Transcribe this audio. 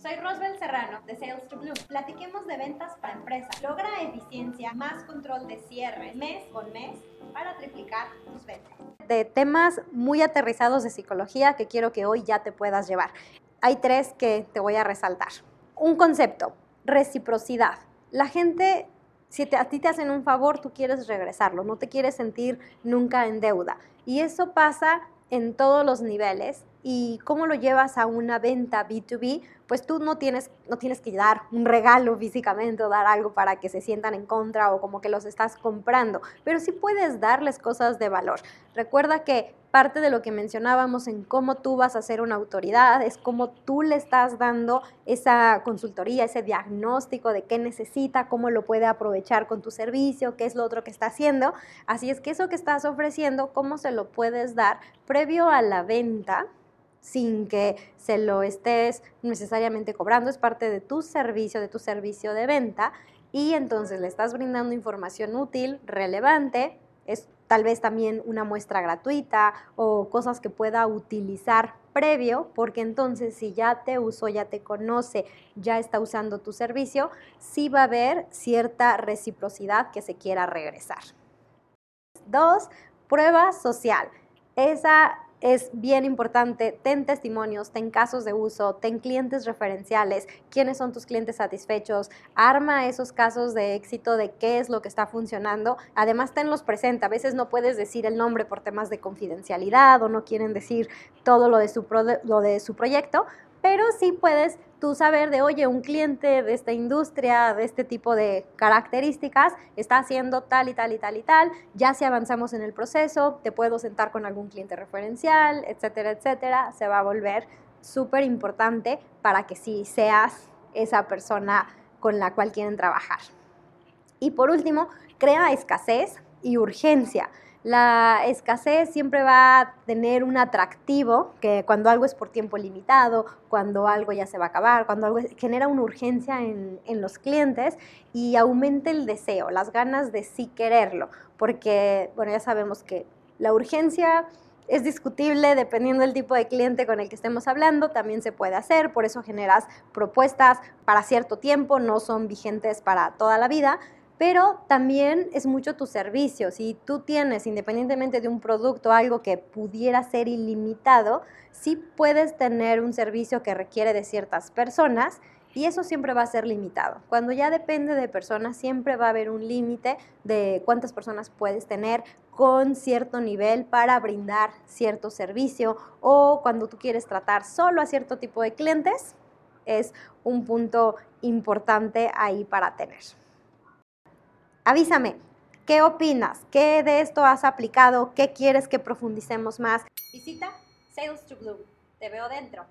Soy Rosbel Serrano de Sales to Bloom. Platiquemos de ventas para empresas. Logra eficiencia, más control de cierre mes con mes para triplicar tus ventas. De temas muy aterrizados de psicología que quiero que hoy ya te puedas llevar. Hay tres que te voy a resaltar. Un concepto, reciprocidad. La gente si a ti te hacen un favor, tú quieres regresarlo, no te quieres sentir nunca en deuda. Y eso pasa en todos los niveles y cómo lo llevas a una venta B2B, pues tú no tienes, no tienes que dar un regalo físicamente o dar algo para que se sientan en contra o como que los estás comprando, pero sí puedes darles cosas de valor. Recuerda que parte de lo que mencionábamos en cómo tú vas a ser una autoridad es cómo tú le estás dando esa consultoría, ese diagnóstico de qué necesita, cómo lo puede aprovechar con tu servicio, qué es lo otro que está haciendo. Así es que eso que estás ofreciendo, cómo se lo puedes dar previo a la venta sin que se lo estés necesariamente cobrando, es parte de tu servicio, de tu servicio de venta y entonces le estás brindando información útil, relevante, es tal vez también una muestra gratuita o cosas que pueda utilizar previo, porque entonces si ya te usó, ya te conoce, ya está usando tu servicio, sí va a haber cierta reciprocidad que se quiera regresar. Dos, prueba social. Esa es bien importante, ten testimonios, ten casos de uso, ten clientes referenciales, quiénes son tus clientes satisfechos, arma esos casos de éxito de qué es lo que está funcionando, además tenlos presente, a veces no puedes decir el nombre por temas de confidencialidad o no quieren decir todo lo de su, lo de su proyecto, pero sí puedes tú saber de, oye, un cliente de esta industria, de este tipo de características, está haciendo tal y tal y tal y tal, ya si avanzamos en el proceso, te puedo sentar con algún cliente referencial, etcétera, etcétera, se va a volver súper importante para que sí seas esa persona con la cual quieren trabajar. Y por último, crea escasez y urgencia la escasez siempre va a tener un atractivo, que cuando algo es por tiempo limitado, cuando algo ya se va a acabar, cuando algo genera una urgencia en, en los clientes y aumenta el deseo, las ganas de sí quererlo, porque, bueno, ya sabemos que la urgencia es discutible dependiendo del tipo de cliente con el que estemos hablando, también se puede hacer, por eso generas propuestas para cierto tiempo, no son vigentes para toda la vida, pero también es mucho tu servicio. Si tú tienes, independientemente de un producto, algo que pudiera ser ilimitado, sí puedes tener un servicio que requiere de ciertas personas y eso siempre va a ser limitado. Cuando ya depende de personas, siempre va a haber un límite de cuántas personas puedes tener con cierto nivel para brindar cierto servicio o cuando tú quieres tratar solo a cierto tipo de clientes, es un punto importante ahí para tener avísame, ¿qué opinas? ¿Qué de esto has aplicado? ¿Qué quieres que profundicemos más? Visita Sales to Bloom. Te veo dentro.